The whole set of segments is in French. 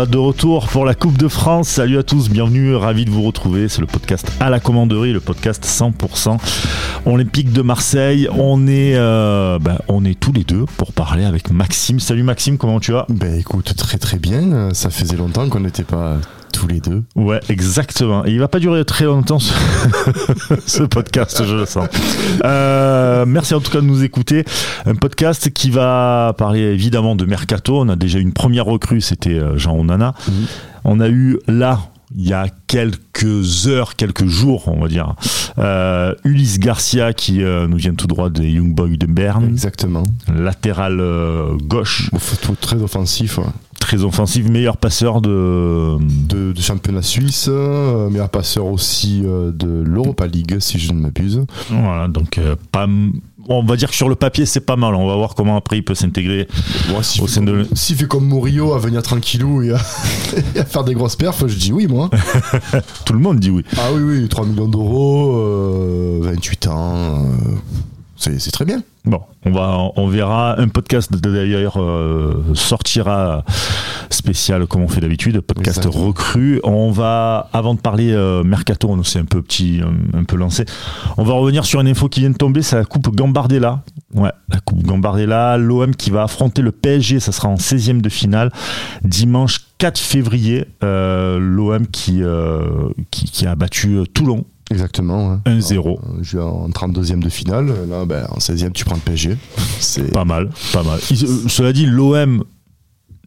voilà de retour pour la Coupe de France. Salut à tous, bienvenue, ravi de vous retrouver. C'est le podcast à la commanderie, le podcast 100% olympique de Marseille. On est, euh, ben, on est tous les deux pour parler avec Maxime. Salut Maxime, comment tu vas? Ben écoute, très très bien. Ça faisait longtemps qu'on n'était pas tous les deux. Ouais, exactement. Et il va pas durer très longtemps ce, ce podcast, je le sens. Euh, merci en tout cas de nous écouter. Un podcast qui va parler évidemment de mercato. On a déjà une première recrue, c'était euh, Jean Onana. On a eu là il y a quelques heures, quelques jours, on va dire, euh, Ulysse Garcia qui euh, nous vient tout droit des Young Boys de Berne. Exactement. Latéral euh, gauche. Très offensif. ouais. Très offensif, meilleur passeur de. De, de championnat suisse, meilleur passeur aussi de l'Europa League, si je ne m'abuse. Voilà, donc pas. On va dire que sur le papier, c'est pas mal. On va voir comment après il peut s'intégrer. Au sein de comme- le- s'il fait comme Murillo à venir tranquillou et à, et à faire des grosses perfs, je dis oui, moi. Tout le monde dit oui. ah oui, oui, 3 millions d'euros, euh, 28 ans. euh, c'est très bien. Bon, on va, on verra. Un podcast d'ailleurs euh, sortira spécial comme on fait d'habitude, podcast Exactement. recru. On va, avant de parler euh, mercato, on s'est un peu petit, un, un peu lancé. On va revenir sur une info qui vient de tomber, c'est la coupe Gambardella. Ouais, la coupe Gambardella, l'OM qui va affronter le PSG, ça sera en 16e de finale dimanche 4 février. Euh, L'OM qui, euh, qui qui a battu Toulon Exactement. ouais. 1-0. Euh, Je vais en 32e de finale. Là, ben, en 16e, tu prends le PSG. C'est Pas mal, pas mal. Il- euh, cela dit, l'OM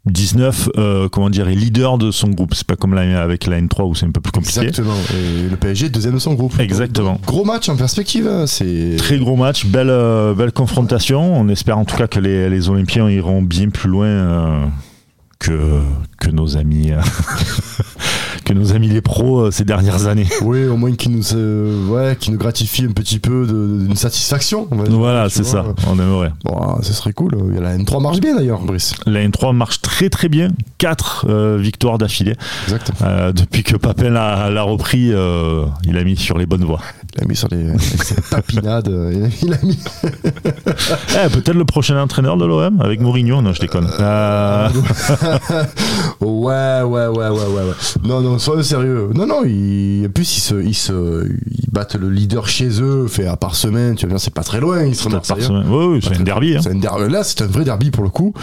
19, euh, comment dire, est leader de son groupe. C'est pas comme la, avec la N3 où c'est un peu plus compliqué. Exactement. Et le PSG, deuxième de son groupe. Exactement. Donc, gros match en perspective. hein, C'est Très gros match, belle, euh, belle confrontation. On espère en tout cas que les, les Olympiens iront bien plus loin que, que nos amis. euh, que nos amis les pros euh, ces dernières années. Oui, au moins qui nous, euh, ouais, qui nous gratifie un petit peu de- d'une satisfaction. on va dire, Voilà, c'est ça, on aimerait. Bon, ah, ce serait cool. Il y a La N3 marche bien d'ailleurs, Brice. La N3 marche très très bien. Quatre euh, victoires d'affilée. Exactement. Euh, depuis que Papin l'a repris, il a mis sur les bonnes voies. Il a mis sur les ses tapinades. euh, il a- Il a mis. Eh, peut-être le prochain entraîneur de l'OM avec Mourinho. Non, je déconne. Euh, Ouais, ouais, ouais, ouais, ouais, ouais. Non, non, soyons sérieux. Non, non, ils, en plus, ils, se, ils, se, ils battent le leader chez eux, fait à part semaine, tu vas dire, c'est pas très loin, ils seront par semaine. Oui, oui, c'est un derby. hein. C'est un Là, c'est un vrai derby pour le coup.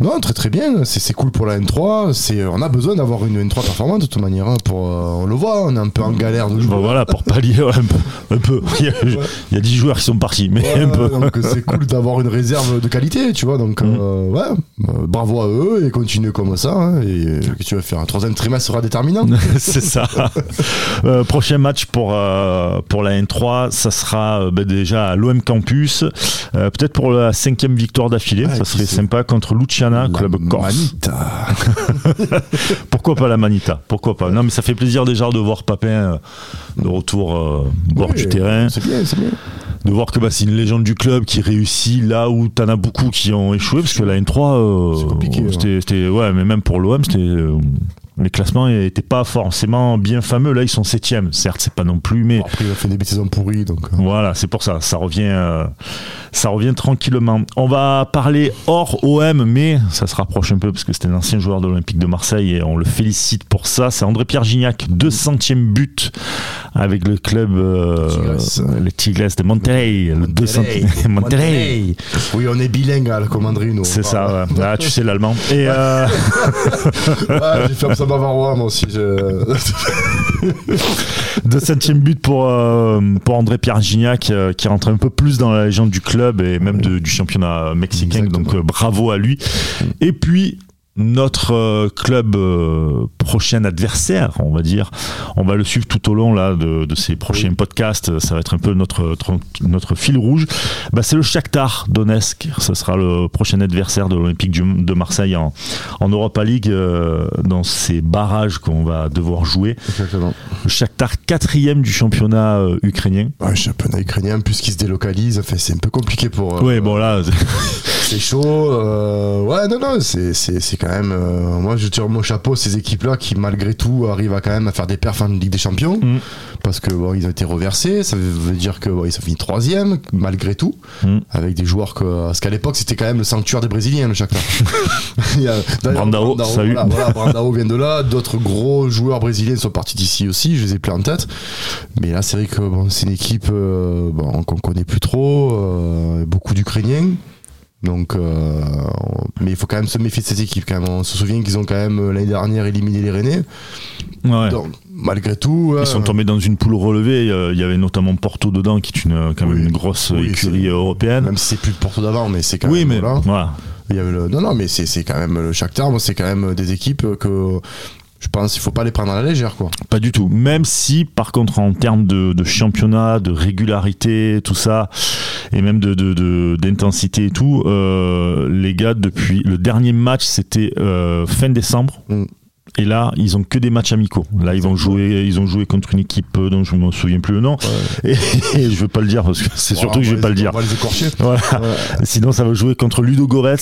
Non, très très bien. C'est c'est cool pour la N3. C'est, on a besoin d'avoir une N3 performante de toute manière. hein, pour, euh, on le voit, on est un peu en galère. de Bon, voilà, pour pallier ouais, un peu. un peu. Il, y a, il y a 10 joueurs qui sont partis, mais Ouais, un peu. donc c'est cool d'avoir une réserve de qualité, tu vois. Donc, Mhm. euh, ouais, euh, bravo à eux et continuez comme ça. hein, et euh, que tu vas faire un troisième trimestre sera déterminant. c'est ça. Euh, prochain match pour, euh, pour la N3, ça sera euh, ben, déjà à l'OM Campus. Euh, Peut-être pour la cinquième victoire d'affilée. Ah, ça serait sympa contre Luciana, La club corse. Manita. Pourquoi pas la Manita? Pourquoi pas? Non, mais ça fait plaisir déjà de voir Papin euh, de retour euh, bord Oui, du terrain. C'est bien, c'est bien. de voir que bah, c'est une légende du club qui réussit là où t'en as beaucoup qui ont échoué parce que la N3 euh, C'est compliqué, c'était, c'était- ouais mais même pour l'OM c'était euh, les classements n'étaient pas forcément bien fameux là ils sont septièmes certes c'est pas non plus mais Bon, après, il a fait des bêtises en pourri, donc. euh, voilà c'est pour ça ça revient euh, ça revient tranquillement on va parler hors OM mais ça se rapproche un peu parce que c'était un ancien joueur de l'Olympique de Marseille et on le félicite pour ça c'est André-Pierre Gignac 200e but avec le club euh, Tigres. les Tigres de Monterrey le 200 Monterrey Oui, on est bilingue à la commanderie, nous. c'est ça ouais. ah, tu sais l'allemand et euh, Ouais, j'ai fait un peu bavarois, moi aussi. je- 200e but pour, euh, pour André-Pierre Gignac euh, qui rentre un peu plus dans la légende du club et même de- du championnat mexicain Exactement. donc euh, bravo à lui et puis notre euh, club euh, prochain adversaire, on va dire. On va le suivre tout au long là de, de ces prochains podcasts. Ça va être un peu notre notre, notre fil rouge. Bah, c'est le Shakhtar Donetsk. Ce sera le prochain adversaire de l'Olympique de Marseille en, en Europa League euh, dans ces barrages qu'on va devoir jouer. Exactement. Le Shakhtar quatrième du championnat euh, ukrainien. Ouais, championnat ukrainien, puisqu'il se délocalise, enfin, c'est un peu compliqué pour. euh, Ouais, bon là, c'est chaud. euh, ouais, non, non, c'est, quand même. euh, moi, je tire mon chapeau à ces équipes-là qui, malgré tout, arrivent à quand même à faire des perfs en Ligue des Champions. Mm. Parce que bon, ils ont été reversés. Ça veut dire que bon, ils ont fini troisième, malgré tout. Mm. Avec des joueurs que. Parce qu'à l'époque, c'était quand même le sanctuaire des Brésiliens, le Shakhtar. Brandao, salut. Voilà, voilà, Brandao vient de là. D'autres gros joueurs brésiliens sont partis d'ici aussi. Je les ai plus en tête. Mais là, c'est vrai que bon, c'est une équipe euh, bon, qu'on connaît plus trop. euh, beaucoup d'Ukrainiens. Donc, euh, mais il faut quand même se méfier de cette équipe. Quand même. On se souvient qu'ils ont quand même euh, l'année dernière éliminé les Rennais. Ouais. Donc, malgré tout, Ils sont tombés dans une poule relevée. Il y avait notamment Porto dedans, qui est une, quand même Oui. une grosse Oui, écurie européenne. même si c'est plus Porto d'avant, mais c'est quand Oui, même mais voilà. voilà. Il y avait le- Non, non, mais c'est quand même le Shakhtar. moi, C'est quand même des équipes que je pense qu'il faut pas les prendre à la légère, quoi. Pas du tout. Même si, par contre, en termes de, de championnat, de régularité, tout ça, et même de- d'intensité et tout, euh, les gars, depuis le dernier match, c'était euh, fin décembre. Mm. Et là, ils ont que des matchs amicaux. Là, ils vont jouer, ils ont joué contre une équipe euh, dont je me souviens plus le nom. Et, et je veux pas le dire parce que c'est surtout que je vais pas le dire. On va les écorcher. Voilà. Sinon, ça va jouer contre Ludogorets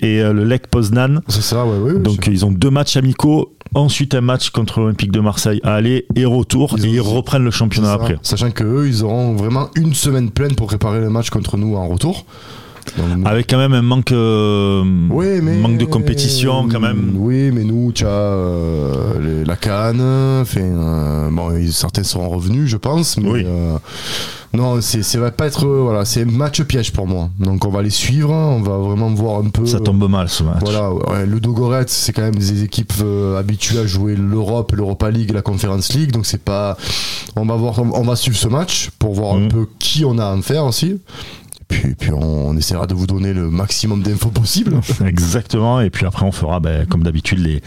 et euh, le Lech Poznan. c'est ça, ouais, ouais. Donc ils ont deux matchs amicaux, ensuite un match contre l'Olympique de Marseille à aller et retour, Ils et ils reprennent le championnat après. Sachant que eux, ils auront vraiment une semaine pleine pour préparer le match contre nous en retour. Donc, Avec quand même un manque, euh, Oui, mais manque de compétition quand même. Oui, mais nous, tu as euh, les- la Cannes. Euh, bon, certains seront revenus, je pense, mais Oui. euh, non, c'est, va pas être, voilà, c'est un match piège pour moi. Donc on va les suivre, on va vraiment voir un peu. Ça tombe mal ce match. Voilà, ouais, le Dogorets, c'est quand même des équipes habituées à jouer l'Europe, l'Europa League la Conference League, donc c'est pas. On va voir, on va suivre ce match pour voir un Mhm. peu qui on a à en faire aussi. Puis, puis on, on essaiera de vous donner le maximum d'infos possible. Exactement. Et puis après, on fera, ben, comme d'habitude, les,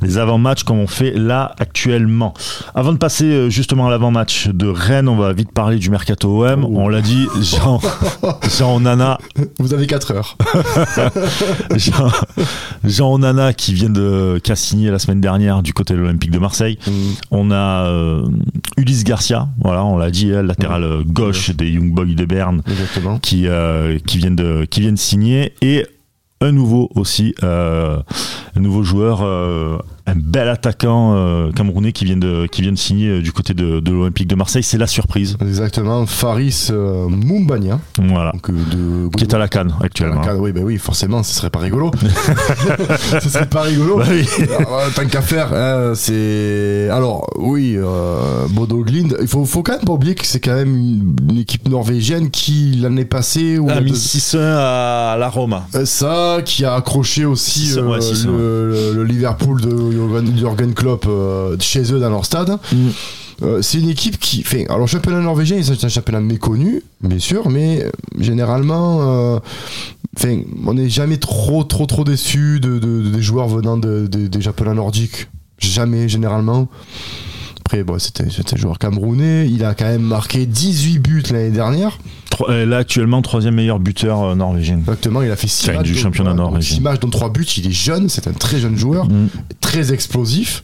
les avant-matchs comme on fait là actuellement. Avant de passer euh, justement à l'avant-match de Rennes, on va vite parler du mercato OM. Oh. On l'a dit, Jean, Jean Nana, Vous avez 4 heures. Jean, Jean Onana qui vient de, qui a signé la semaine dernière du côté de l'Olympique de Marseille. On a euh, Ulysse Garcia, voilà, on l'a dit, hein, latéral gauche des Young Boys de Berne, Exactement. qui, euh, qui, viennent de, qui viennent signer. Et un nouveau aussi, euh, un nouveau joueur, euh, un bel attaquant euh, camerounais qui vient de, qui vient de signer euh, du côté de, de l'Olympique de Marseille. C'est la surprise. Exactement. Faris euh, Mumbania. Voilà. Donc, euh, de, Qui est à la canne actuellement. Ah, oui, bah oui, forcément, ce serait pas rigolo. ce serait pas rigolo. Bah oui. Alors, tant qu'à faire, hein, c'est. Alors, oui, euh, Bodo Glind, il faut, faut quand même pas oublier que c'est quand même une, une équipe norvégienne qui, l'année passée, ou A mis deux- 6-1 à la Roma. ça, qui a accroché aussi Six, euh, ouais, six, le, le- le Liverpool de Jürgen, Jürgen Klopp euh, chez eux dans leur stade. Mm. Euh, c'est une équipe qui fait. Alors, le championnat norvégien, c'est un championnat méconnu, bien sûr, mais euh, généralement, euh, on n'est jamais trop, trop, trop déçu de, de- de- des joueurs venant de- de- des championnats nordiques. Jamais, généralement. Après, bon, c'était c'était un joueur camerounais. Il a quand même marqué 18 buts l'année dernière. Là, actuellement, troisième meilleur buteur norvégien. Exactement, il a fait 6 Enfin, matchs. du championnat norvégien. six matchs, dont 3 buts. Il est jeune, c'est un très jeune joueur, Mm. Très explosif.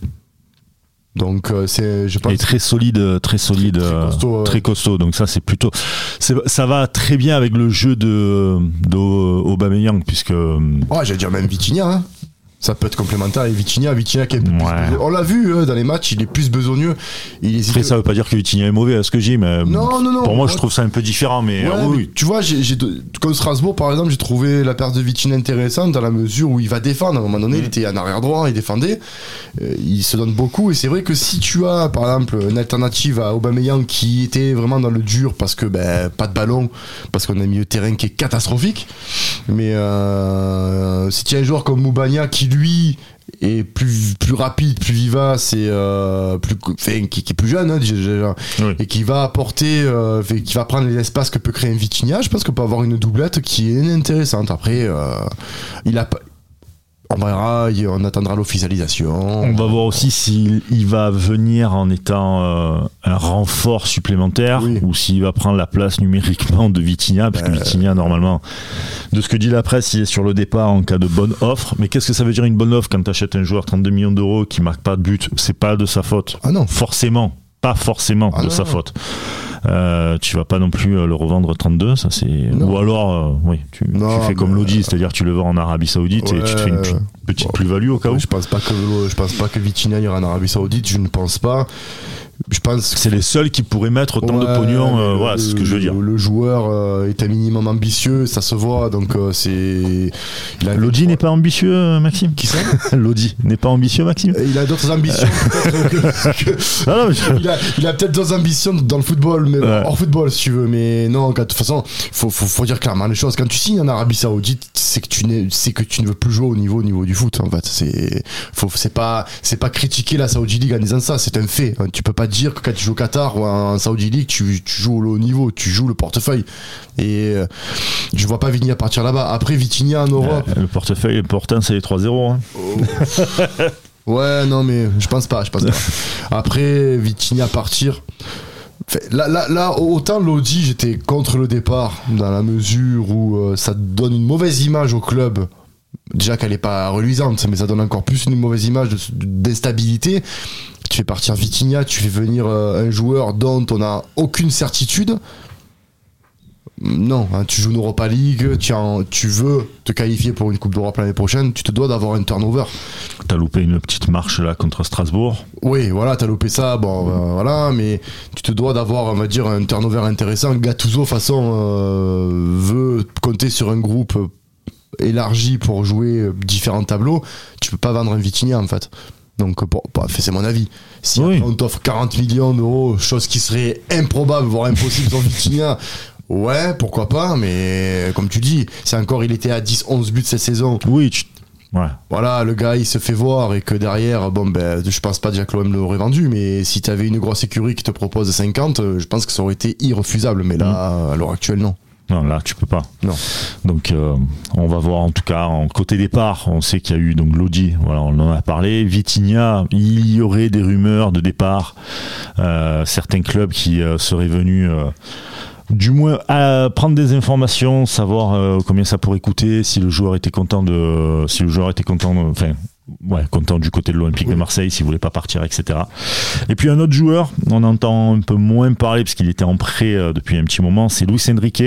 Donc, euh, c'est, je pense. Et très solide, euh, très solide, Très euh, costaud, ouais. très costaud. Donc ça, c'est plutôt, c'est- ça va très bien avec le jeu de d'Aubameyang puisque euh, Oh, j'allais dire même Vitinha. hein. Ça peut être complémentaire avec Vitinha. Vitinha qui est plus Ouais. On l'a vu hein, dans les matchs, il est plus besogneux. Il hésite. après ça veut pas dire que Vitinha est mauvais à ce que j'ai, mais Non, non, non. pour moi, Ouais. je trouve ça un peu différent. Mais Ouais, euh, mais oui, tu vois, j'ai, j'ai de- comme Strasbourg par exemple, j'ai trouvé la perte de Vitinha intéressante dans la mesure où il va défendre. À un moment donné, il était en arrière droit, il défendait. Euh, il se donne beaucoup et c'est vrai que si tu as par exemple une alternative à Aubameyang qui était vraiment dans le dur parce que ben pas de ballon, parce qu'on a milieu de terrain qui est catastrophique. Mais euh, si tu as un joueur comme Moubania qui lui est plus plus rapide, plus vivace et euh, plus enfin, qui, qui est plus jeune hein, déjà- déjà, Oui. et qui va apporter euh, qui va prendre les espaces que peut créer un Vitinha, je pense qu'on peut avoir une doublette qui est intéressante. Après, euh, il a pas- on verra, on attendra l'officialisation. on va voir aussi s'il il va venir en étant euh, un renfort supplémentaire Oui. ou s'il va prendre la place numériquement de Vitinha, parce que Euh. Vitinha normalement, de ce que dit la presse, il est sur le départ en cas de bonne offre. Mais qu'est-ce que ça veut dire une bonne offre quand tu achètes un joueur 32 millions d'euros qui marque pas de but? C'est pas de sa faute. Ah non. forcément, pas forcément Ah de non. sa faute. Euh, tu vas pas non plus euh, le revendre 32, ça c'est. Ou alors, euh, oui, tu, fais comme Lodi, c'est-à-dire tu le vends en Arabie Saoudite et tu te fais une petite, Bon. plus-value au cas où. Je pense pas que je pense pas que Vitinha ira en Arabie Saoudite, je ne pense pas. Je pense C'est les seuls qui pourraient mettre autant de pognon. euh, le- voilà, c'est ce que je veux dire. Le, joueur euh, est un minimum ambitieux, ça se voit, donc euh, c'est. Lodi n'est pas ambitieux, Maxime Qui ça? Lodi n'est pas ambitieux, Maxime Il a d'autres ambitions. peut-être que- que- non, je- il a, il a peut-être d'autres ambitions dans le football, mais Ouais. hors football si tu veux. Mais non, de toute façon, faut, faut, faut dire clairement les choses. Quand tu signes en Arabie Saoudite, c'est que tu c'est que tu ne veux plus jouer au niveau, au niveau du foot. En fait, c'est, faut, c'est pas, c'est pas critiquer la Saudi League en disant ça. C'est un fait. Tu peux pas dire que quand tu joues au Qatar ou en Saudi League, tu, tu joues au haut niveau, tu joues le portefeuille. Et euh, je vois pas Vigny à partir là-bas. Après Vitinha en Europe. Euh, le portefeuille important, c'est les 3-0. hein. Ouais, non, mais je pense pas, je pense pas. Après, Vitinha partir. Fait, Là, là, là, autant Lodi, j'étais contre le départ, dans la mesure où euh, ça donne une mauvaise image au club. Déjà qu'elle est pas reluisante, mais ça donne encore plus une mauvaise image d'instabilité. Fais partir Vitinha, tu fais venir euh, un joueur dont on n'a aucune certitude. Non, hein, tu joues une Europa League, tu, en- tu veux te qualifier pour une Coupe d'Europe l'année prochaine, tu te dois d'avoir un turnover. T'as loupé une petite marche là contre Strasbourg. Oui, voilà, t'as loupé ça, bon, euh, voilà, mais tu te dois d'avoir, on va dire, un turnover intéressant. Gattuso, de toute façon, euh, veut compter sur un groupe élargi pour jouer différents tableaux. Tu peux pas vendre un Vitinha, en fait. Donc, bon, bah, c'est mon avis. Si Oui. on t'offre 40 millions d'euros, chose qui serait improbable, voire impossible sur Vitinha, ouais, pourquoi pas, mais comme tu dis, si encore il était à 10-11 buts cette saison, Oui, tu- ouais. voilà, le gars il se fait voir et que derrière, bon ben, je pense pas déjà que l'OM l'aurait vendu, mais si t'avais une grosse écurie qui te propose 50, euh, je pense que ça aurait été irrefusable, mais là, à l'heure actuelle, non. Non, là, tu peux pas. Non. Donc, euh, on va voir en tout cas en côté départ. On sait qu'il y a eu donc Lodi, voilà, on en a parlé. Vitinha, il y aurait des rumeurs de départ. Euh, certains clubs qui euh, seraient venus. euh, du moins à prendre des informations, savoir euh, combien ça pourrait coûter, si le joueur était content de, si le joueur était content, de- enfin, ouais, content du côté de l'Olympique de Marseille, s'il voulait pas partir, etc. Et puis un autre joueur, on entend un peu moins parler parce qu'il était en prêt euh, depuis un petit moment, c'est Luis Enrique.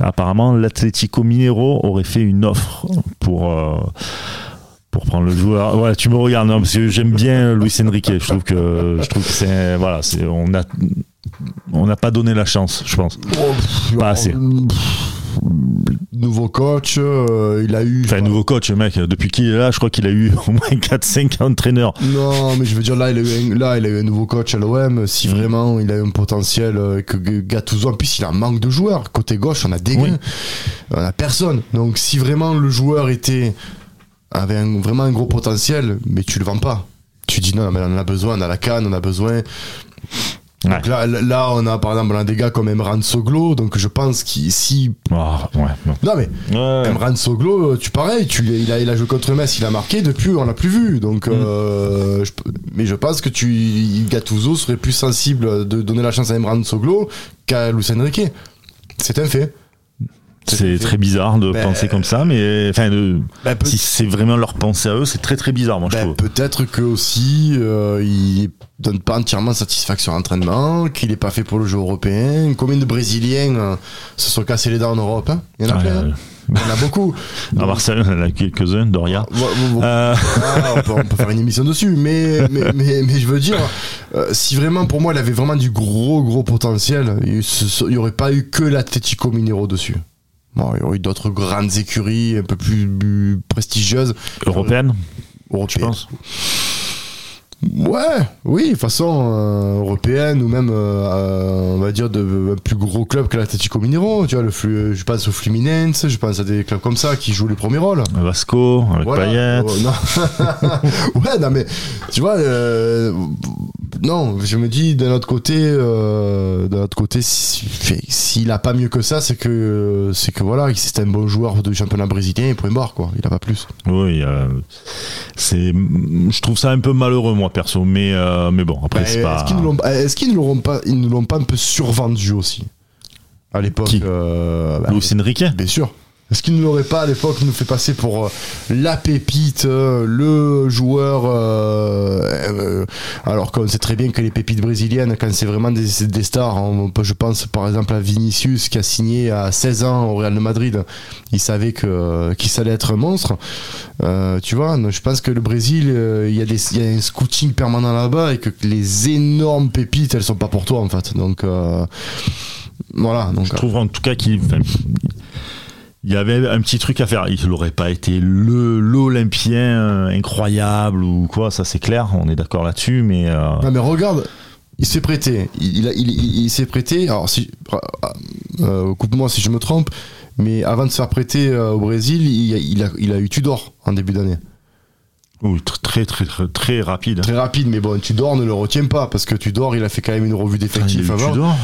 Apparemment, l'Atlético Mineiro aurait fait une offre pour. euh, pour prendre le joueur, ouais, tu me regardes, non, parce que j'aime bien Luis Enrique. Je trouve que, je trouve que c'est, voilà, c'est, on a, on n'a pas donné la chance, je pense. Pas assez. Pff, Nouveau coach, euh, il a eu. Enfin, nouveau coach, mec, depuis qu'il est là, je crois qu'il a eu au moins 4-5 entraîneurs. Non, mais je veux dire, là, il a eu un, là, il a eu un nouveau coach à l'OM. Si vraiment il a eu un potentiel euh, que Gattuso, en plus, il a un manque de joueurs. Côté gauche, on a des Oui. On a personne. Donc, si vraiment le joueur était avait un- vraiment un gros potentiel, mais tu le vends pas. Tu dis non, mais on en a besoin, on a la canne, on a besoin. Donc Ouais. là, là, on a par exemple des gars comme Emran Soglo, donc je pense qu'il si Ah, ouais, non. non mais Ouais. Emran Soglo, tu pareil, tu, il, a, il a joué contre Metz, il a marqué, depuis on l'a plus vu. Donc, euh, je- mais je pense que tu, Gattuso serait plus sensible de donner la chance à Emran Soglo qu'à Luis Enrique. C'est un fait. C'est très bizarre de Ben, penser comme ça, mais enfin, de- peut- si c'est vraiment leur pensée à eux, c'est très très bizarre, moi je ben, trouve. peut-être que aussi euh, il donne pas entièrement satisfaction à l'entraînement, qu'il est pas fait pour le jeu européen. Combien de Brésiliens euh, se sont cassés les dents en Europe hein? Il y en a Ouais, plein. hein euh, Il y en a beaucoup. à Marseille, on en a quelques-uns, Doria. Ouais, ouais, ouais. Euh, Ah, on, peut, on peut faire une émission dessus, mais, mais, mais, mais je veux dire, euh, si vraiment pour moi il avait vraiment du gros gros potentiel, il n'y aurait pas eu que l'Atletico Mineiro dessus. Bon, il y aurait eu d'autres grandes écuries un peu plus, prestigieuses. européenne, je européennes. pense. Ouais, oui, de façon euh, européenne ou même, euh, on va dire, de plus gros club que l'Atletico Mineiro. Tu vois, le, je pense au Fluminense, je pense à des clubs comme ça qui jouent les premiers rôles. Vasco, avec Voilà. Payet. Oh, non. ouais, non, mais tu vois, euh, non, je me dis d'un autre côté, d'un autre côté, si- fait, s'il a pas mieux que ça, c'est que, c'est que voilà, c'est un bon joueur du championnat brésilien, point barre, quoi. Il a pas plus. Oui, c'est, je trouve ça un peu malheureux, moi, perso, mais, euh, mais bon, après, Bah, c'est pas. Est-ce qu'ils ne l'ont, pas, ils ne l'ont pas un peu survendu aussi? À l'époque Qui? euh, bah, Luis Enrique? Bien sûr. Est-ce qu'il ne l'aurait pas à l'époque nous fait passer pour euh, la pépite, euh, le joueur euh, euh, alors qu'on sait très bien que les pépites brésiliennes, quand c'est vraiment des, stars, je pense par exemple à Vinicius qui a signé à 16 ans au Real Madrid, il savait que qu'il allait être un monstre. Tu vois, je pense que le Brésil, il y, a des- il y a un scouting permanent là-bas et que les énormes pépites, elles sont pas pour toi en fait. Donc voilà. Donc Je trouve en tout cas qu'il il y avait un petit truc à faire. Il n'aurait pas été le l'Olympien euh, incroyable ou quoi, ça c'est clair, on est d'accord là-dessus, mais euh, Non mais regarde, il s'est prêté. Il, il, a- il, il- il s'est prêté. Alors si, euh, coupe-moi si je me trompe, mais avant de se faire prêter euh, au Brésil, il, a- il eu Tudor en début d'année. oui, très très très très rapide. Très rapide, mais bon, Tudor ne le retient pas parce que Tudor, il a fait quand même une revue d'effectifs Ah, avant. Tudor?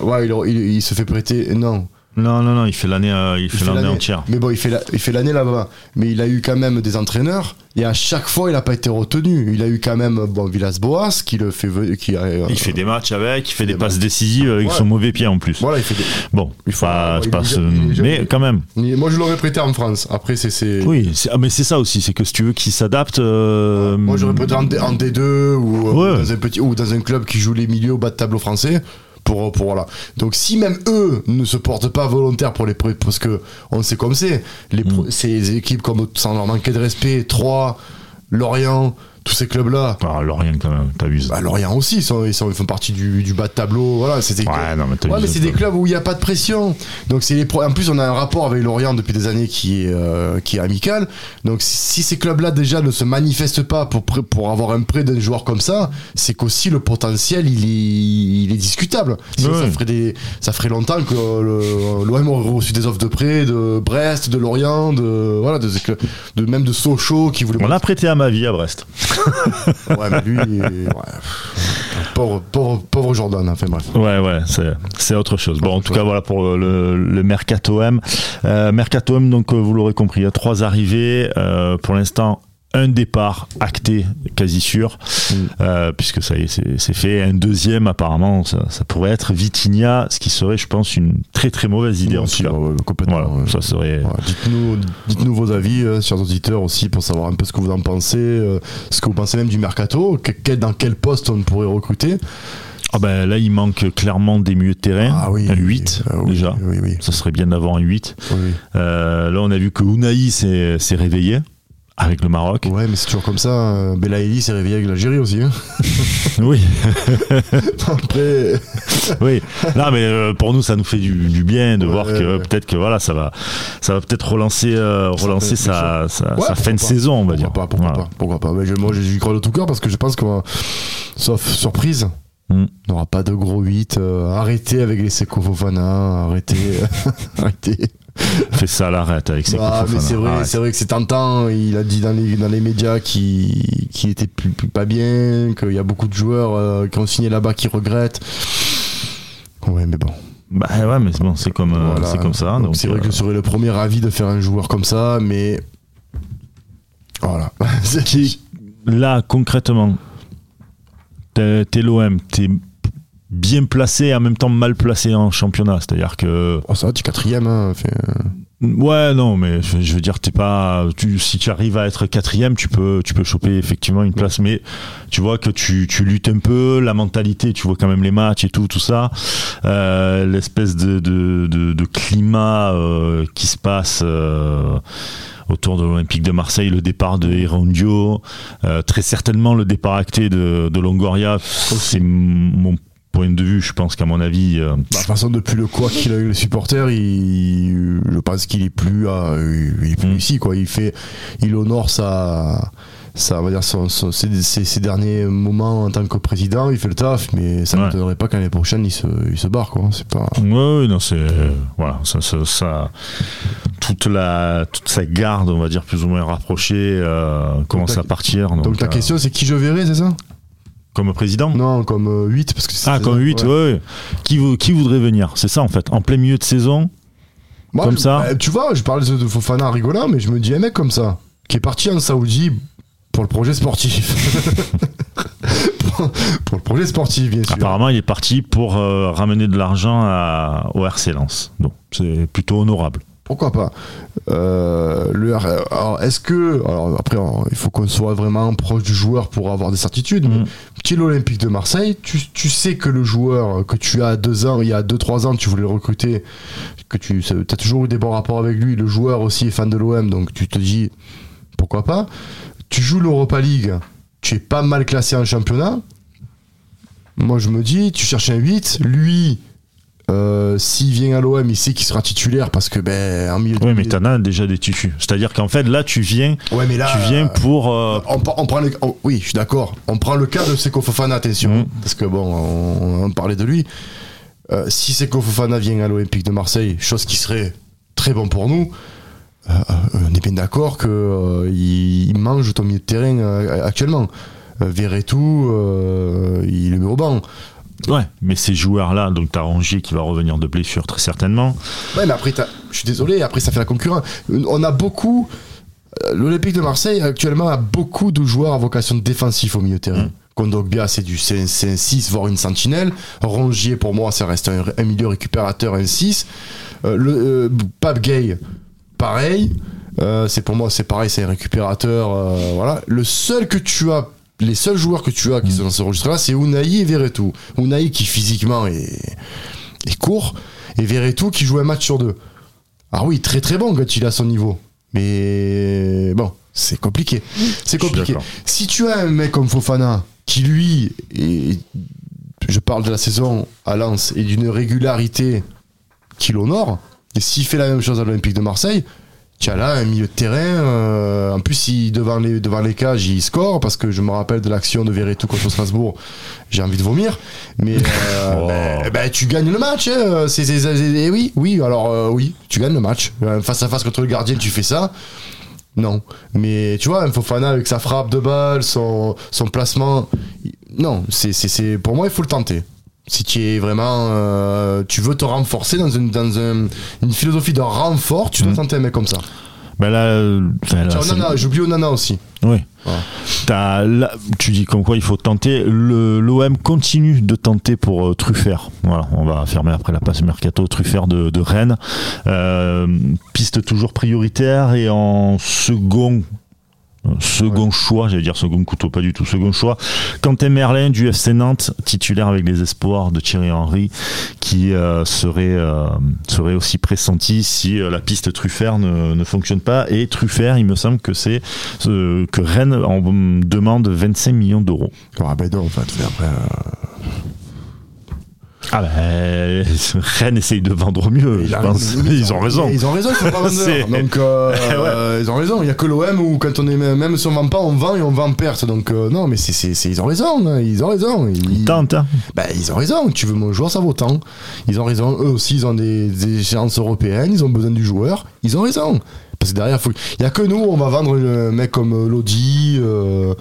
Ouais, il se fait prêter. Non, Non non non, il fait l'année euh, il il fait fait l'année l'année. entière. Mais bon, il fait la- l'année là-bas. Mais il a eu quand même des entraîneurs et à chaque fois, il n'a pas été retenu. Il a eu quand même bon Villas-Boas qui le fait, qui euh, Il fait des matchs avec, il fait des des passes décisives avec Ouais. son mauvais pied en plus. Voilà, il fait des, Bon, il faut pas, il pas est ce- jeune, il est jeune. mais quand même. Moi, je l'aurais prêté en France. Après, c'est. Oui, ah, mais c'est ça aussi, c'est que si tu veux qu'il s'adapte. euh, Moi, j'aurais prêté en, D- en D2 ou, euh, Ouais. dans un petit, ou dans un club qui joue les milieux au bas de tableau français. Pour, pour voilà. Donc si même eux ne se portent pas volontaires pour les parce que on sait comme c'est, les pro- Mm. ces équipes comme sans leur manquer de respect, 3, Lorient, tous ces clubs-là. Ah, Lorient quand même, t'abuses. Bah, Lorient aussi, ils, sont, ils, sont- ils font partie du, du bas de tableau. Voilà, c'est des ouais, non, mais Ouais, mais c'est des clubs où il n'y a pas de pression. Donc c'est les pro- En plus, on a un rapport avec Lorient depuis des années qui est euh, qui est amical. Donc si, ces clubs-là déjà ne se manifestent pas pour pour avoir un prêt d'un joueur comme ça, c'est qu'aussi le potentiel il est il est discutable. Sinon, Ouais. ça ferait des ça ferait longtemps que le- l'OM aurait reçu des offres de prêt de Brest, de Lorient, de voilà, de, de, de- même de Sochaux qui voulait. On a prêté à ma vie à Brest. Ouais, mais lui, ouais. pauvre pauvre pauvre Jordan. Enfin bref. Ouais, ouais, c'est, c'est autre chose. Bon, en tout cas, voilà pour le, le Mercato M. Euh, Mercato M, donc, euh, vous l'aurez compris, il y a trois arrivées. Euh, pour l'instant, un départ acté, quasi sûr, Mm. euh, puisque ça y est, c'est, c'est fait. Un deuxième, apparemment, ça, ça pourrait être Vitinha, ce qui serait, je pense, une très très mauvaise idée, en ouais, ouais, complètement. Voilà, ouais. ça serait. Dites-nous, dites-nous vos avis, euh, chers auditeurs aussi, pour savoir un peu ce que vous en pensez, euh, ce que vous pensez même du mercato, que- dans quel poste on pourrait recruter. Ah ben là, il manque clairement des milieux de terrain. Ah oui, un 8, euh, oui, déjà. Oui. Ça serait bien d'avoir un 8. oui, oui. Euh, là, on a vu que Unai s'est, s'est réveillé avec le Maroc. Ouais, mais c'est toujours comme ça. euh, Belaïli s'est réveillé avec l'Algérie aussi. hein. Oui, Après, oui. Non, mais euh, pour nous, ça nous fait du, du bien de Ouais, voir que ouais. peut-être que voilà, ça va, ça va peut-être relancer, euh, relancer sa, sa, Ouais, sa fin de pas. saison, on va pourquoi dire. pas, pourquoi Voilà. pas, pourquoi pas. Mais je- moi, j'y crois de tout cœur parce que je pense qu'on va, sauf surprise, Mm. on n'aura pas de gros 8. euh, arrêtez avec les Seko Fofana, arrêtez, arrêtez. Fait ça à l'arrête avec ses Ah, mais c'est vrai, c'est vrai que c'est tentant. Il a dit dans les, dans les médias qu'il qu'il était plus, plus pas bien, qu'il y a beaucoup de joueurs euh, qui ont signé là-bas qui regrettent. Ouais, mais bon. Bah ouais, mais bon, c'est comme, euh, Voilà. c'est comme ça. C'est vrai que euh, je serais le premier ravi de faire un joueur comme ça, mais voilà. Là, concrètement, t'es l'OM, t'es bien placé et en même temps mal placé en championnat. C'est-à-dire que Oh, ça va, tu es quatrième. Hein, fait, euh, Ouais, non, mais je, veux dire, t'es pas. Tu, si tu arrives à être quatrième, tu peux, tu peux choper effectivement une place, mais tu vois que tu, tu luttes un peu, la mentalité, tu vois quand même les matchs et tout, tout ça, euh, l'espèce de, de, de, de climat euh, qui se passe. euh, autour de l'Olympique de Marseille, le départ de Erondio, euh, très certainement le départ acté de, de Longoria, c'est mon point de vue, je pense qu'à mon avis, euh, bah, de toute façon, depuis le quoi qu'il a eu les supporters, il, je pense qu'il est plus, à, il est plus Mm. ici. Quoi. Il, fait, il honore sa, on va dire son, son- ses, ses- ses derniers moments en tant que président. Il fait le taf, mais ça ne Ouais. m'étonnerait pas qu'à l'année prochaine, il se, il se barre. Quoi. C'est pas... Ouais, ouais, non, c'est voilà, ça, ça, ça- toute la toute sa garde, on va dire plus ou moins rapprochée, euh, commence à partir. Donc, Donc ta euh, question, c'est qui je verrai, c'est ça? Comme président. Non, comme 8. Parce que c'est- Ah, comme ça, 8, ouais. ouais. Qui, vou- qui voudrait venir? C'est ça en fait, en plein milieu de saison. Moi, Comme je- ça bah, Tu vois, je parlais de Fofana rigolant, mais je me dis un mec comme ça, qui est parti en Saoudi pour le projet sportif. pour, pour le projet sportif, bien sûr. Apparemment, il est parti pour euh, ramener de l'argent au RC Lens. Donc, c'est plutôt honorable. Pourquoi pas? Euh, le, alors, est-ce que alors après il faut qu'on soit vraiment proche du joueur pour avoir des certitudes mais Mm. es l'Olympique de Marseille tu, tu sais que le joueur que tu as deux ans il y a deux trois ans tu voulais le recruter que tu as toujours eu des bons rapports avec lui le joueur aussi est fan de l'OM donc tu te dis pourquoi pas? Tu joues l'Europa League tu es pas mal classé en championnat. Moi je me dis tu cherches un 8 lui euh, s'il vient à l'OM, il sait qu'il sera titulaire parce que ben en milieu Oui, mais t'en as déjà des tutus. C'est-à-dire qu'en fait, là, tu viens, Ouais, mais là, tu viens pour. euh, on, prend le, on- oui, je suis d'accord. On prend le cas de Seko Fofana, attention, Mhm. parce que bon, on, on parlait de lui. Euh, si Seko Fofana vient à l'Olympique de Marseille, chose qui serait très bon pour nous, euh, euh, on est bien d'accord que euh, il, il mange ton milieu de terrain euh, actuellement. Euh, Verretou, euh, il est au banc. Ouais, mais ces joueurs-là, donc t'as Rongier qui va revenir de blessure très certainement. Ouais, mais après, je suis désolé, après ça fait la concurrence. On a beaucoup. euh, L'Olympique de Marseille actuellement a beaucoup de joueurs à vocation défensive au milieu de terrain. Mm. Kondogbia, c'est du un 6, voire une sentinelle. Rongier, pour moi, ça reste un, un milieu récupérateur, un 6. Euh, le, euh, Pape Gay, pareil. Euh, c'est pour moi, c'est pareil, c'est un récupérateur. voilà. Le seul que tu as, les seuls joueurs que tu as qui Mm. sont dans ce registre-là, c'est Unai et Verretou. Unai qui physiquement est, est court et Verretou qui joue un match sur deux. Ah oui, très très bon quand il a son niveau. Mais bon, c'est compliqué. C'est Je suis compliqué. Si tu as un mec comme Fofana qui lui, est, je parle de la saison à Lens, et d'une régularité qui l'honore, et s'il fait la même chose à l'Olympique de Marseille, là un milieu de terrain. euh, en plus, il, devant, les, devant les cages, il score parce que je me rappelle de l'action de Verretou contre Strasbourg. J'ai envie de vomir. Mais euh, Oh. ben, ben, tu gagnes le match. hein. C'est, c'est- c'est- c'est- oui, oui, alors euh, oui, tu gagnes le match. Face à face contre le gardien, tu fais ça. Non. Mais tu vois, un Fofana avec sa frappe de balle, son, son placement. Non, c'est, pour moi, il faut le tenter. Si tu es vraiment. euh, tu veux te renforcer dans, une, dans un- une philosophie de renfort, tu dois Mhm. tenter un mec comme ça. Ben là, euh, là, j'oublie Onana aussi. Oui. Voilà. T'as là- tu dis comme quoi il faut tenter. Le- L'OM continue de tenter pour euh, Truffert. Voilà, on va fermer après la passe mercato. Truffert de, de Rennes. Euh, piste toujours prioritaire et en second. Second choix, j'allais dire second couteau, pas du tout. Second choix. Quentin Merlin du FC Nantes, titulaire avec les espoirs de Thierry Henry, qui euh, serait, euh, serait aussi pressenti si euh, la piste Truffert ne, ne fonctionne pas. Et Truffert, il me semble que c'est que Rennes en demande 25 millions d'euros. Ah ben non, en fait, après. Euh, Ah ben, Rennes essaye de vendre mieux, je pense. Ils ont raison. Ils ont raison, ils sont pas vendeurs. Donc, euh, euh, ils ont raison. Il y a que l'OM où, quand on est même, si on vend pas, on vend et on vend perte. Donc, euh, non, mais c'est, ils ont raison. hein, Ils ont raison. Ils, Tente, hein. Ben, ils ont raison. Tu veux mon joueur, ça vaut tant. Ils ont raison. Eux aussi, ils ont des, des échéances européennes. Ils ont besoin du joueur. Ils ont raison. Parce que derrière, il y a que nous, on va vendre un mec comme euh, Lodi, euh,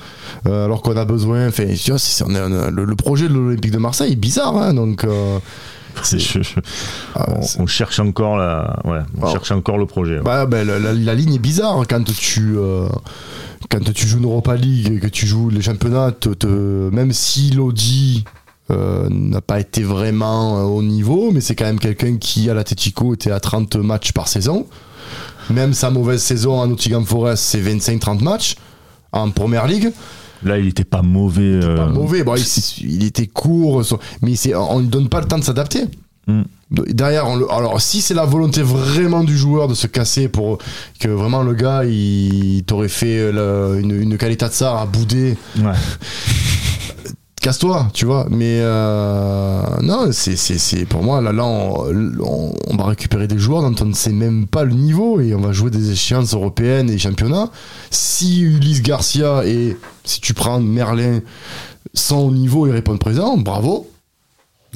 euh, alors qu'on a besoin. Enfin, tu vois, c'est- on est- on est- le, le projet de l'Olympique de Marseille est bizarre. Hein, donc, euh, C'est- je- je- ah, on, c'est- on cherche encore la, ouais, on Ah. cherche encore le projet. ouais. Bah, bah, la, la- la ligne est bizarre quand tu quand tu joues une Europa League et que tu joues les championnats, te- te- même si Lodi euh, n'a pas été vraiment au niveau, mais c'est quand même quelqu'un qui à l'Atletico était à 30 matchs par saison. Même sa mauvaise saison à Nottingham Forest, c'est 25-30 matchs en première ligue. Là, il était pas mauvais. Pas euh, mauvais, bon, il, il était court, mais c'est- on ne donne pas le temps de s'adapter. Mm. Derrière, on le- alors si c'est la volonté vraiment du joueur de se casser pour que vraiment le gars il t'aurait fait le- une, une qualité de ça à bouder, ouais. casse-toi, tu vois. Mais euh, non, c'est, c'est, c'est pour moi là, là on, on- va récupérer des joueurs dont on ne sait même pas le niveau et on va jouer des échéances européennes et championnats. Si Ulysse Garcia et si tu prends Merlin sont au niveau et répondent présent, bravo.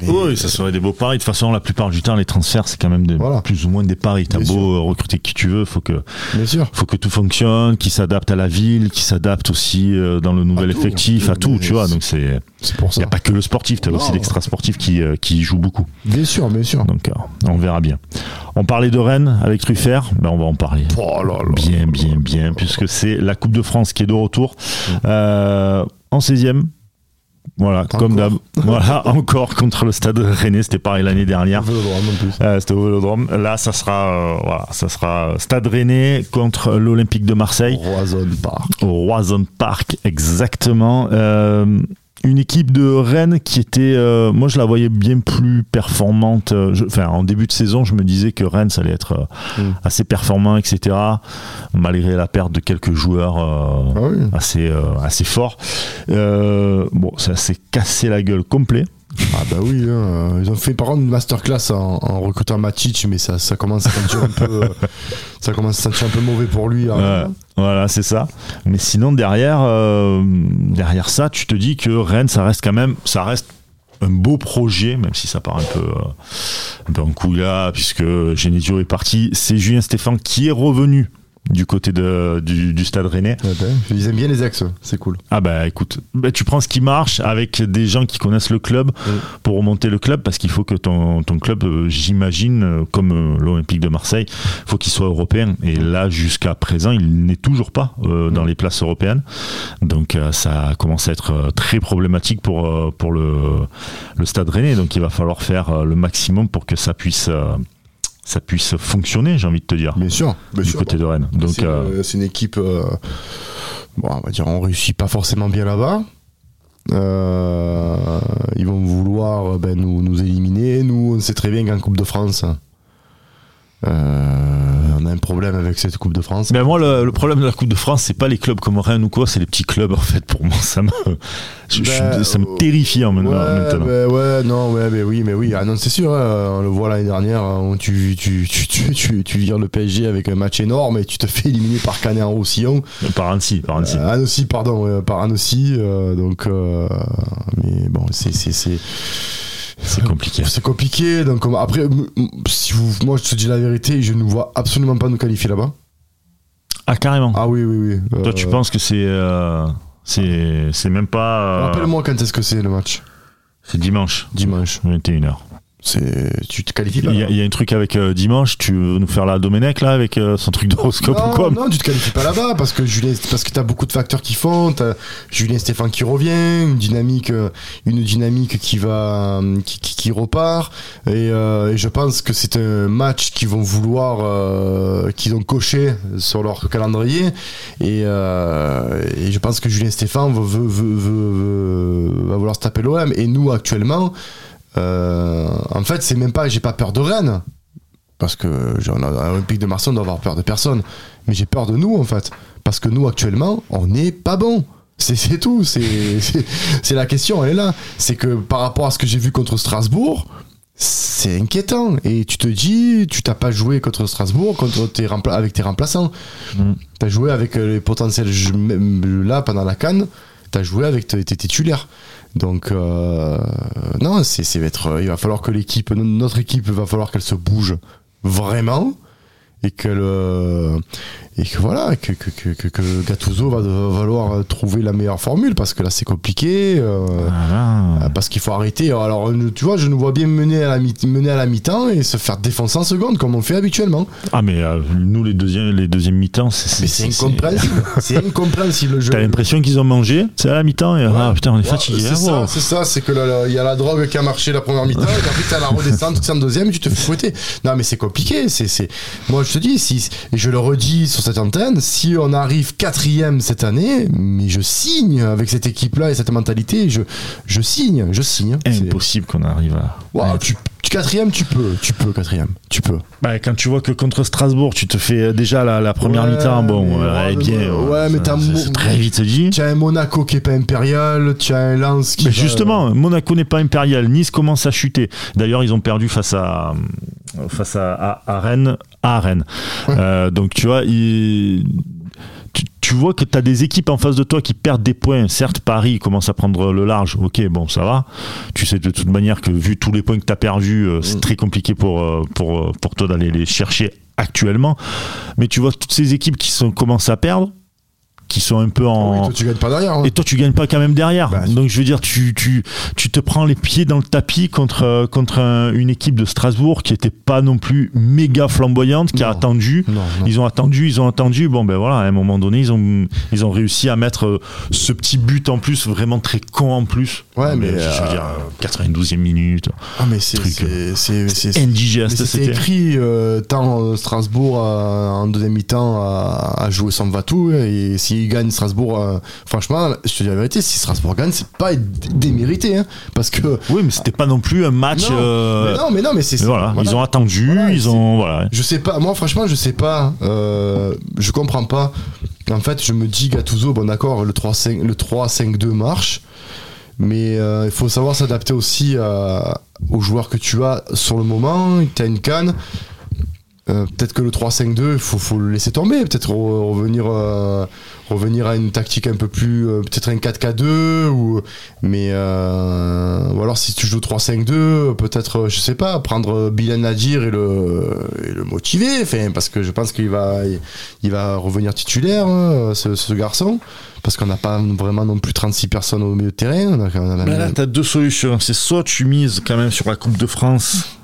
Mais- Oui, ça serait des beaux paris. De toute façon, la plupart du temps, les transferts, c'est quand même des, Voilà. plus ou moins des paris. T'as beau euh, recruter qui tu veux, faut que, Bien sûr. faut que tout fonctionne, qu'il s'adapte à la ville, qu'il s'adapte aussi euh, dans le nouvel À tout. effectif, à tout, tu vois. Donc c'est, il n'y a pas que le sportif, t'as aussi l'extra sportif qui, euh, qui joue beaucoup. Bien sûr, bien sûr. Donc on verra bien. On parlait de Rennes avec Truffert, ben on va en parler. Oh là là. Bien, bien, bien, puisque c'est la Coupe de France qui est de retour. Euh, en 16e, Voilà, comme d'hab. Voilà, encore contre le Stade Rennais, c'était pareil l'année dernière. Euh, c'était au Vélodrome. Là, ça sera, euh, voilà, ça sera Stade Rennais contre l'Olympique de Marseille. Roison Park. Au Roison Park, exactement. Euh, une équipe de Rennes qui était, euh, moi je la voyais bien plus performante. Euh, je, enfin, en début de saison, je me disais que Rennes ça allait être euh, mm. assez performant, etc. Malgré la perte de quelques joueurs ah oui. assez assez forts. bon, ça s'est cassé la gueule complet. Ah bah oui, hein. ils ont fait par contre une masterclass en, en recrutant Matic, mais ça, commence à sentir un peu, ça commence à sentir un peu mauvais pour lui. Hein. Voilà, c'est ça. Mais sinon, derrière, euh, derrière ça, tu te dis que Rennes, ça reste quand même, ça reste un beau projet, même si ça part un peu, euh, un peu en couilla, puisque Genesio est parti. C'est Julien Stéphane qui est revenu du côté de, du, stade rennais. ils aiment bien les ex, c'est cool. Ah bah écoute, bah, tu prends ce qui marche avec des gens qui connaissent le club pour remonter le club parce qu'il faut que ton, ton club, euh, j'imagine, euh, comme euh, l'Olympique de Marseille, faut qu'il soit européen. Et là, jusqu'à présent, il n'est toujours pas dans les places européennes. Donc ça commence à être très problématique pour, pour le, le stade rennais. Donc il va falloir faire le maximum pour que ça puisse ça puisse fonctionner, j'ai envie de te dire. Bien sûr, bien du côté de Rennes. Donc c'est, euh, une équipe, euh, bon, on va dire, on réussit pas forcément bien là-bas. Euh, ils vont vouloir ben, nous, nous éliminer. Nous, on sait très bien qu'en Coupe de France, euh, on a un problème avec cette Coupe de France. Mais moi, le, problème de la Coupe de France, c'est pas les clubs comme Rennes ou quoi, c'est les petits clubs en fait. Pour moi, ça me, ben, ça me terrifie en maintenant. Ouais, ben, ouais, non, ouais, mais oui, mais oui. Ah non, c'est sûr. Hein, on le voit l'année dernière. Hein, tu, tu, tu, tu, tu, vires le PSG avec un match énorme et tu te fais éliminer par Canet en Roussillon. Par Annecy, par Annecy. Euh, Annecy, pardon, par Annecy. Euh, donc, euh, mais bon, c'est, c'est, c'est c'est compliqué. C'est compliqué. Donc après, si vous, moi je te dis la vérité, je ne vois absolument pas nous qualifier là-bas. Ah carrément. Ah oui oui oui. Toi tu euh, penses que c'est euh, c'est c'est même pas. Euh, Rappelle-moi quand est-ce que c'est le match. C'est dimanche. Dimanche. 21h tu te qualifies pas. Il y, a un truc avec euh, dimanche, tu veux nous faire la Domenech là avec euh, son truc d'horoscope ou quoi Non, tu te qualifies pas là-bas parce que Julien, parce que t'as beaucoup de facteurs qui font. T'as Julien Stéphane qui revient, une dynamique, euh, une dynamique qui va, qui, qui, repart. Et, et, je pense que c'est un match qu'ils vont vouloir, qu'ils ont coché sur leur calendrier. Et, et, je pense que Julien Stéphane veut, veut, veut, va vouloir se taper l'OM. Et nous actuellement. Euh, en fait, c'est même pas, j'ai pas peur de Rennes, parce que à l'Olympique de Marseille, on doit avoir peur de personne. Mais j'ai peur de nous, en fait, parce que nous, actuellement, on n'est pas bon. C'est tout, c'est la question, elle est là. C'est que par rapport à ce que j'ai vu contre Strasbourg, c'est inquiétant. Et tu te dis, tu t'as pas joué contre Strasbourg contre tes avec tes remplaçants. Mm. Tu as joué avec les potentiels là pendant la canne, tu as joué avec tes titulaires. Donc euh, non, c'est, être, il va falloir que l'équipe, notre équipe, va falloir qu'elle se bouge vraiment et que le et que voilà que, que, que, que Gattuso va, falloir trouver la meilleure formule parce que là c'est compliqué euh, euh, parce qu'il faut arrêter. Alors tu vois je nous vois bien mener à la mi mener à la mi-temps et se faire défoncer en seconde comme on fait habituellement. Ah mais euh, nous les deuxièmes les deuxièmes mi-temps c'est c'est incompréhensible. C'est incompréhensible le jeu t'as l'impression qu'ils ont mangé c'est à la mi-temps et ah putain on est fatigué c'est ça c'est ça c'est que il y a la drogue qui a marché la première mi-temps et puis t'as la redescente tu en deuxième tu te fais fouetter. Non mais c'est compliqué c'est c'est moi je te dis si et je le redis sur cette antenne, si on arrive quatrième cette année, mais je signe avec cette équipe-là et cette mentalité, je, je signe, je signe. Impossible qu'on arrive à. Wow, tu, quatrième, tu peux, tu peux quatrième, tu peux. Bah, quand tu vois que contre Strasbourg, tu te fais déjà la, première mi-temps, bon, ouais, bien. Ouais, mais t'as très vite dit. Tu as un Monaco qui est pas impérial, tu as un Lens qui. Mais justement, Monaco n'est pas impérial. Nice commence à chuter. D'ailleurs, ils ont perdu face à face à, à, Rennes, à Rennes. Euh, donc tu vois, il tu, vois que tu as des équipes en face de toi qui perdent des points. Certes, Paris commence à prendre le large. Ok, bon, ça va. Tu sais de toute manière que vu tous les points que tu as perdus, euh, c'est mm. très compliqué pour, euh, pour, pour toi d'aller les chercher actuellement. Mais tu vois toutes ces équipes qui sont, commencent à perdre, qui sont un peu Ah en. oui, toi, tu gagnes pas derrière. hein. Et toi, tu gagnes pas quand même derrière. Bah, Donc, je veux dire, tu, tu, tu te prends les pieds dans le tapis contre, euh, contre un- une équipe de Strasbourg qui était pas non plus méga flamboyante, qui a attendu. Non, non. Ils ont attendu, ils ont attendu. Bon, ben voilà, à un moment donné, ils ont, ils ont réussi à mettre euh, ce petit but en plus, vraiment très con en plus. Ouais, mais, je veux euh, dire, 92e minute. Ah, mais c'est. c'est- Indigeste, Mais c'était écrit euh, tant euh, Strasbourg euh, en deuxième mi-temps a joué sans Vatou et s'il gagne Strasbourg euh, franchement je te dis la vérité si Strasbourg gagne c'est pas démérité hein, parce que Oui, mais c'était pas non plus un match. non, euh, mais non mais non mais c'est voilà, ils ont attendu, Voilà, ils ont. Voilà. je sais pas moi franchement je sais pas euh, je comprends pas en fait je me dis Gattuso bon d'accord le 3-5 le 3-5-2 marche mais il faut savoir s'adapter aussi à- aux joueurs que tu as sur le moment tu as une canne Euh, peut-être que le 3-5-2, il faut, faut le laisser tomber. Peut-être re- revenir, euh, revenir à une tactique un peu plus. euh, peut-être un 4K2. Ou, mais, euh, ou alors si tu joues 3-5-2, peut-être, euh, je sais pas, prendre Bilan Nadir et le, et le motiver. Parce que je pense qu'il va, il va revenir titulaire, hein, ce, garçon. Parce qu'on n'a pas vraiment non plus 36 personnes au milieu de terrain. Là, t'as deux solutions. C'est soit tu mises quand même sur la Coupe de France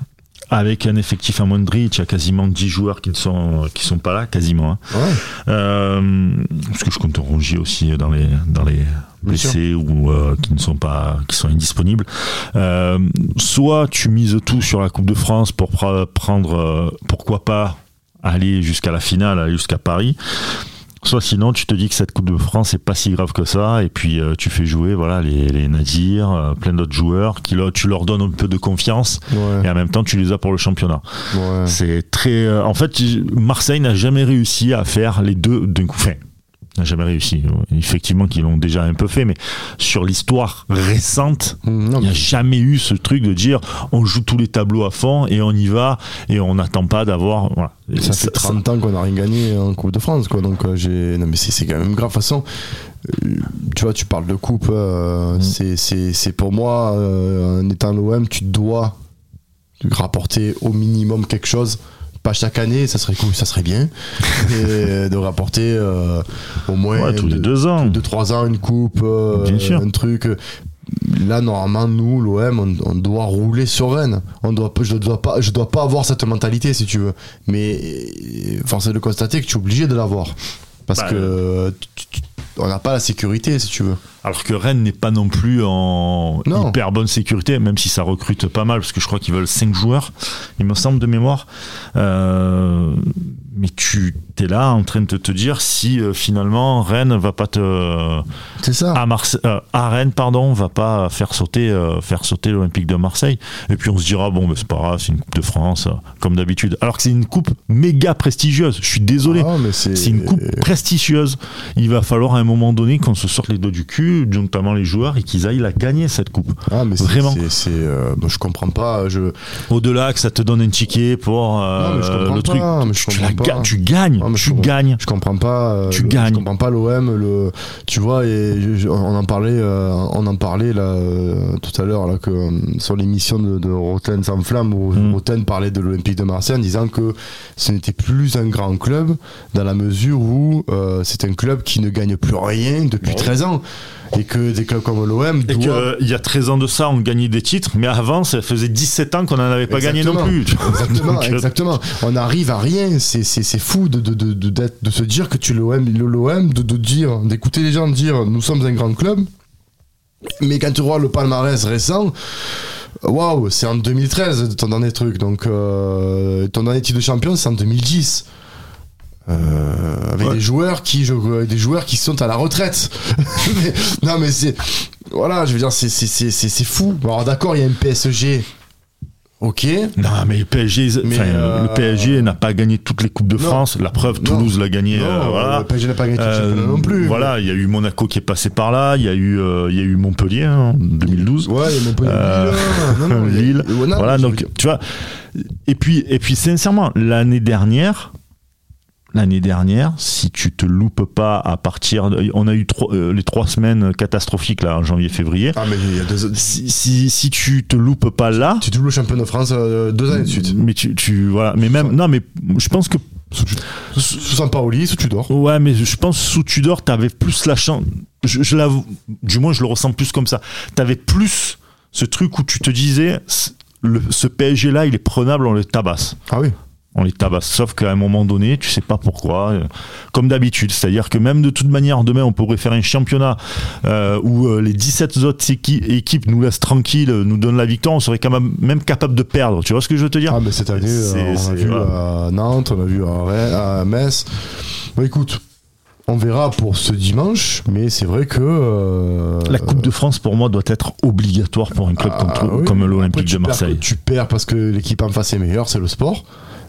avec un effectif à Mondri, tu as quasiment 10 joueurs qui ne sont, qui sont pas là, quasiment. hein. Ouais. Euh, parce que je compte Rongier aussi dans les, dans les blessés ou euh, qui ne sont pas, qui sont indisponibles. Euh, soit tu mises tout sur la Coupe de France pour prendre, euh, pourquoi pas, aller jusqu'à la finale, aller jusqu'à Paris. Soit sinon, tu te dis que cette Coupe de France c'est pas si grave que ça, et puis euh, tu fais jouer voilà les, les Nadir, euh, plein d'autres joueurs, qui leur- tu leur donnes un peu de confiance, Ouais. et en même temps tu les as pour le championnat. Ouais. C'est très. euh, en fait, Marseille n'a jamais réussi à faire les deux d'un coup. Enfin, n'a jamais réussi. Effectivement, qu'ils l'ont déjà un peu fait, mais sur l'histoire récente, Mm, Non, il n'y a mais- jamais eu ce truc de dire on joue tous les tableaux à fond et on y va et on n'attend pas d'avoir. Voilà. Ça fait 30 ans qu'on n'a rien gagné en Coupe de France, quoi. Donc, euh, j'ai. Non, mais c'est quand même grave. De toute façon, euh, tu vois, tu parles de Coupe. euh, Mm. c'est- pour moi, euh, en étant l'OM, tu dois rapporter au minimum quelque chose. Pas chaque année, ça serait cool, ça serait bien. mais de rapporter euh, au moins. Ouais, tous les deux ans. de 3 ans une coupe, euh, Bien sûr. un truc. Là, normalement, nous, l'OM, on, on doit rouler sur Rennes. On doit, je dois pas, je dois pas avoir cette mentalité, si tu veux. Mais euh, force est de constater que tu es obligé de l'avoir. Parce Bah, que tu- tu- on n'a pas la sécurité, si tu veux. Alors que Rennes n'est pas non plus en Non. hyper bonne sécurité, même si ça recrute pas mal, parce que je crois qu'ils veulent 5 joueurs, il me semble de mémoire. Euh, mais tu es là en train de te, dire si euh, finalement Rennes va pas te C'est ça. à, euh, à Rennes pardon va pas faire sauter euh, faire sauter l'Olympique de Marseille et puis on se dira bon ben c'est pas grave c'est une coupe de France comme d'habitude alors que c'est une coupe méga prestigieuse je suis désolé Ah, c'est une coupe prestigieuse. Il va falloir à un moment donné qu'on se sorte les doigts du cul, notamment les joueurs, et qu'ils aillent la gagner cette coupe. Ah, mais c'est- Vraiment. c'est- je comprends pas. Je, Au-delà que ça te donne un ticket pour Non, mais je comprends le truc, pas, mais je tu, la comprends ga- pas. tu gagnes, Non, mais je tu comprends. gagnes. Je comprends pas. euh, Tu gagnes. Je comprends pas l'OM. Le, tu vois, et je- je- on en parlait, euh, on en parlait là euh, tout à l'heure là que sur l'émission de, de Roten sans flamme où Mm. Roten parlait de l'Olympique de Marseille en disant que ce n'était plus un grand club dans la mesure où euh, c'est un club qui ne gagne plus rien depuis Ouais. 13 ans et que des clubs comme l'OM Et doivent qu'il y a 13 ans de ça, on gagnait des titres, mais avant, ça faisait 17 ans qu'on n'en avait pas gagné non plus. Exactement, Donc, euh, exactement. On arrive à rien. C'est, fou de, de, de, de, se dire que tu es l'OM, l'OM de, de dire, d'écouter les gens dire nous sommes un grand club. Mais quand tu vois le palmarès récent, waouh, c'est en 2013 ton dernier truc. Donc euh, ton dernier titre de champion, c'est en 2010. Euh, avec Ouais. des joueurs qui je, avec des joueurs qui sont à la retraite Mais- non mais c'est voilà je veux dire c'est c'est c'est fou alors d'accord il y a un PSG ok Non, mais le PSG, Mais, euh, le PSG n'a pas gagné toutes les coupes de Non. France. La preuve. Toulouse l'a gagné. Non, euh, voilà. le PSG n'a pas gagné tout le Euh, non plus. Voilà, il y a eu Monaco qui est passé par là, il y a eu, euh, il y a eu Montpellier hein, en 2012. Ouais, il y a Montpellier. Euh, Lille. Ouais, non, voilà, donc tu vois. Et puis, et puis sincèrement, l'année dernière, l'année dernière, si tu te loupes pas à partir, de- on a eu trois- euh, les trois semaines catastrophiques là en janvier-février. Ah, mais il y a deux. Si, si, si tu te loupes pas là, Tu doubles le champion de France euh, deux années de suite. mais tu, tu voilà, mais même non, mais je pense que Sous, Sampaoli, sous Tudor. Ouais, mais je pense sous Tudor, t'avais plus la chance. Je, je l'avoue, du moins, je le ressens plus comme ça. T'avais plus ce truc où tu te disais, le- ce PSG là, il est prenable, on le tabasse. Ah oui. On les tabasse. Sauf qu'à un moment donné, tu sais pas pourquoi. euh, Comme d'habitude. C'est-à-dire que même de toute manière, demain, on pourrait faire un championnat euh, où euh, les 17 autres équi- équipes nous laissent tranquilles, nous donnent la victoire. On serait quand même, même capable de perdre. Tu vois ce que je veux te dire? Ah, mais cette année, on a vu à Nantes, on a vu à, Metz. Bon, écoute, on verra pour ce dimanche, mais c'est vrai que. euh, La Coupe de France, pour moi, doit être obligatoire pour un club ah, contre- oui. comme l'Olympique de perds- Marseille. tu perds parce que l'équipe en face est meilleure, c'est le sport.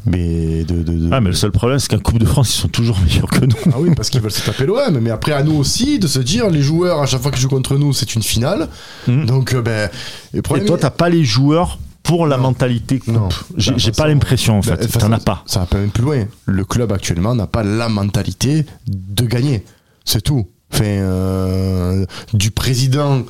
Mais de. de- de- Ah, mais le seul problème, c'est qu'en Coupe de France, ils sont toujours meilleurs que nous. Ah oui, parce qu'ils veulent se taper l'OM. Mais après, à nous aussi de se dire, les joueurs, à chaque fois qu'ils jouent contre nous, c'est une finale. Mhm. Donc, euh, ben. Et problème toi, est- t'as pas les joueurs pour la Non. mentalité coupe. Non. J'ai Bah, pas l'impression, en de fait. T'en as pas. Ça va pas même plus loin. Le club actuellement n'a pas la mentalité de gagner. C'est tout. Enfin, euh, du président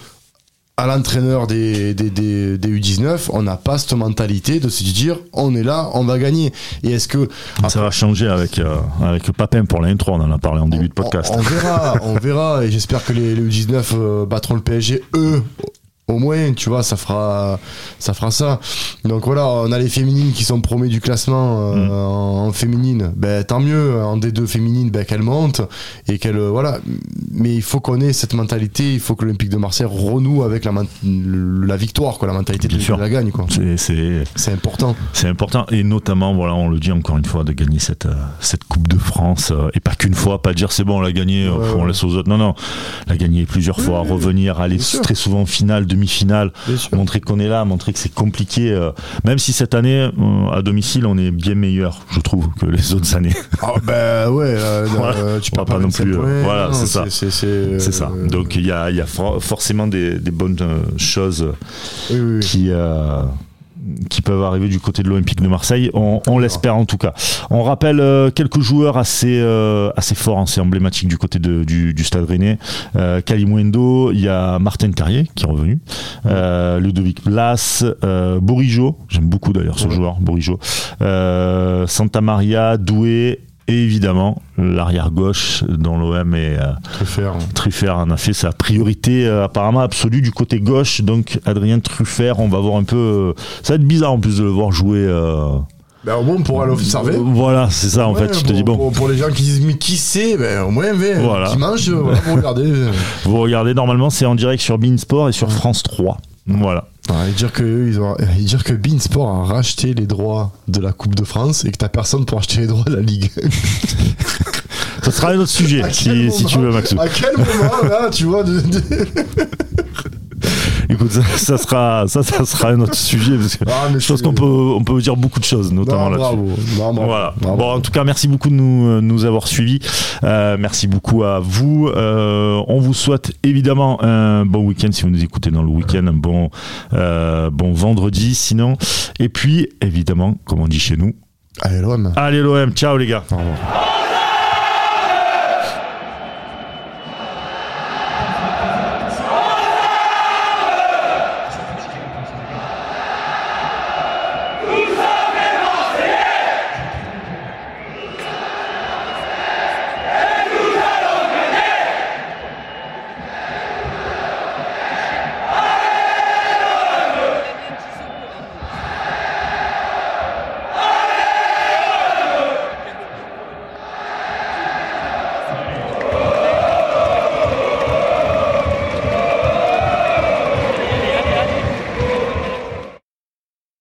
à l'entraîneur des, des, des, des U19, on n'a pas cette mentalité de se dire on est là, on va gagner. Et est-ce que. Ça va changer avec, euh, avec Papin pour l'intro, on en a parlé en début de podcast. On, on verra, on verra. Et j'espère que les, les U19 euh, battront le PSG, eux. Au moins, tu vois, ça fera, ça fera ça. Donc voilà, on a les féminines qui sont promues du classement euh, Mm. en, en féminine. Ben tant mieux, en D2 féminine, ben qu'elles montent et qu'elles, euh, voilà. Mais il faut qu'on ait cette mentalité. Il faut que l'Olympique de Marseille renoue avec la, la victoire, quoi, la mentalité de, la gagne, quoi. C'est- important. c'est important. Et notamment, voilà, on le dit encore une fois, de gagner cette, euh, cette Coupe de France. euh, et pas qu'une fois, pas dire c'est bon, on l'a gagné, euh, Ouais, on ouais. laisse aux autres. Non, non. La gagner plusieurs fois, revenir, aller très souvent en finale, Sûr. montrer qu'on est là, montrer que c'est compliqué. euh, même si cette année, euh, à domicile, on est bien meilleur, je trouve, que les autres années. Ah ben ouais, Voilà. tu va peux pas non 25 plus, voilà, c'est ça. C'est ça. Donc il y a, y a for- forcément des, des bonnes choses oui, oui, oui. qui, qui peuvent arriver du côté de l'Olympique de Marseille. On, on l'espère en tout cas. On rappelle euh, quelques joueurs assez, euh, assez forts, assez emblématiques du côté de, du, du Stade Rennais. Euh, Kalimundo, il y a Martin Carrier qui est revenu, euh, Ludovic Blas, euh, Bourigeau, j'aime beaucoup d'ailleurs ce Ouais. joueur, Bourigeau, euh, Santa Maria, Doué. Et évidemment, l'arrière gauche dont l'OM est euh, Truffert. Truffert en a fait sa priorité euh, apparemment absolue du côté gauche. Donc Adrien Truffert, on va voir un peu. euh, ça va être bizarre en plus de le voir jouer. Ben, au moins, on pourra l'observer. Voilà, c'est ça en Ouais, fait. Te pour, dis bon, Pour, pour les gens qui disent, mais qui c'est? Ben, au moins, ben, Voilà. dimanche, voilà, vous regardez. vous regardez normalement c'est en direct sur Beansport et sur France 3. Voilà. Ouais, et dire que, ils ont, et dire que Beansport a racheté les droits de la Coupe de France et que t'as personne pour acheter les droits de la Ligue. Ça sera un autre sujet si, si tu veux, Maxou. À quel moment, là, tu vois, de, de- Écoute, ça, ça sera ça, ça sera un autre sujet parce que Ah, je pense qu'on peut on peut dire beaucoup de choses, notamment là-dessus. Voilà. Bravo. Bon, en tout cas, merci beaucoup de nous, euh, nous avoir suivis. Euh, merci beaucoup à vous. Euh, on vous souhaite évidemment un bon week-end si vous nous écoutez dans le week-end, un bon, euh, bon vendredi sinon. Et puis, évidemment, comme on dit chez nous, Allez, l'OM. allez l'OM, ciao les gars. Au revoir.